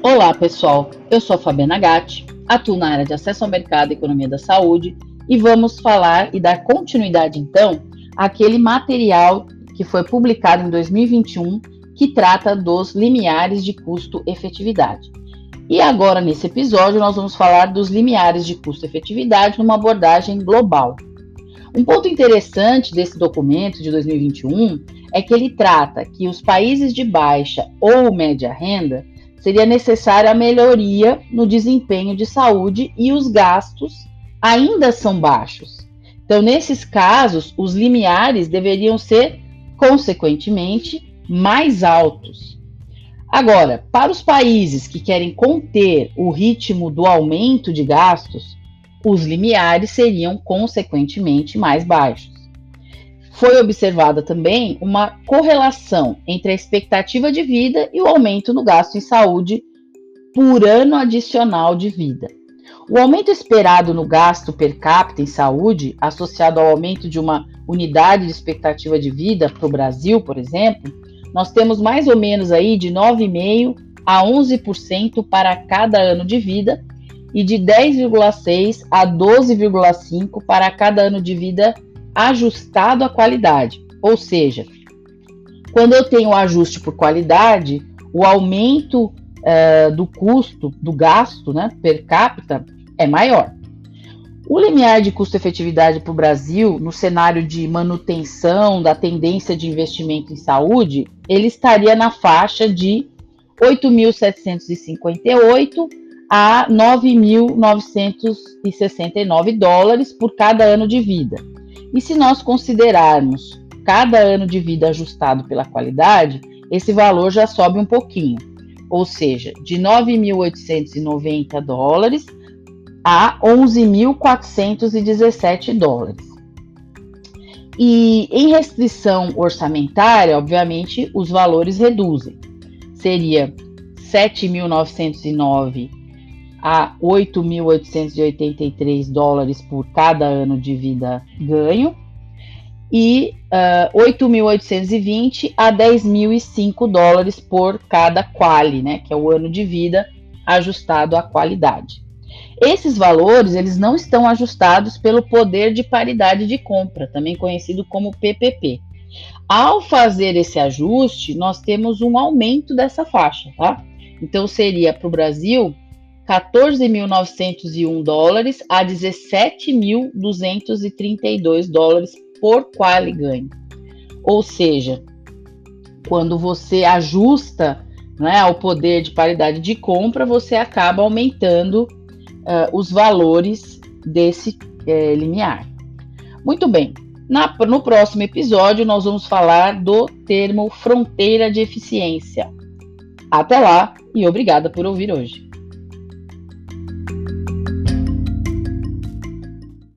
Olá, pessoal. Eu sou a Fabiana Gatti, atuo na área de acesso ao mercado e economia da saúde e vamos falar e dar continuidade então àquele material que foi publicado em 2021 que trata dos limiares de custo-efetividade. E agora, nesse episódio, nós vamos falar dos limiares de custo-efetividade numa abordagem global. Um ponto interessante desse documento de 2021 é que ele trata que os países de baixa ou média renda seria necessária a melhoria no desempenho de saúde e os gastos ainda são baixos. Então, nesses casos, os limiares deveriam ser, consequentemente, mais altos. Agora, para os países que querem conter o ritmo do aumento de gastos, os limiares seriam, consequentemente, mais baixos. Foi observada também uma correlação entre a expectativa de vida e o aumento no gasto em saúde por ano adicional de vida. O aumento esperado no gasto per capita em saúde, associado ao aumento de uma unidade de expectativa de vida para o Brasil, por exemplo, nós temos mais ou menos aí de 9,5% a 11% para cada ano de vida e de 10,6% a 12,5% para cada ano de vida ajustado à qualidade. Ou seja, quando eu tenho ajuste por qualidade, o aumento uh, do custo, do gasto né, per capita é maior. O limiar de custo-efetividade para o Brasil, no cenário de manutenção da tendência de investimento em saúde, ele estaria na faixa de 8.758 a 9.969 dólares por cada ano de vida. E se nós considerarmos cada ano de vida ajustado pela qualidade, esse valor já sobe um pouquinho, ou seja, de 9.890 dólares a 11.417 dólares. E em restrição orçamentária, obviamente, os valores reduzem. Seria 7.909 a 8.883 dólares por cada ano de vida ganho e uh, ah, 8.820 a 10.005 dólares por cada quali, né, que é o ano de vida ajustado à qualidade. Esses valores eles não estão ajustados pelo poder de paridade de compra, também conhecido como PPP. Ao fazer esse ajuste, nós temos um aumento dessa faixa, tá? Então seria para o Brasil 14.901 dólares a 17.232 dólares por quali ganho. Ou seja, quando você ajusta né, ao poder de paridade de compra, você acaba aumentando uh, os valores desse uh, limiar. Muito bem, Na, no próximo episódio nós vamos falar do termo fronteira de eficiência. Até lá e obrigada por ouvir hoje.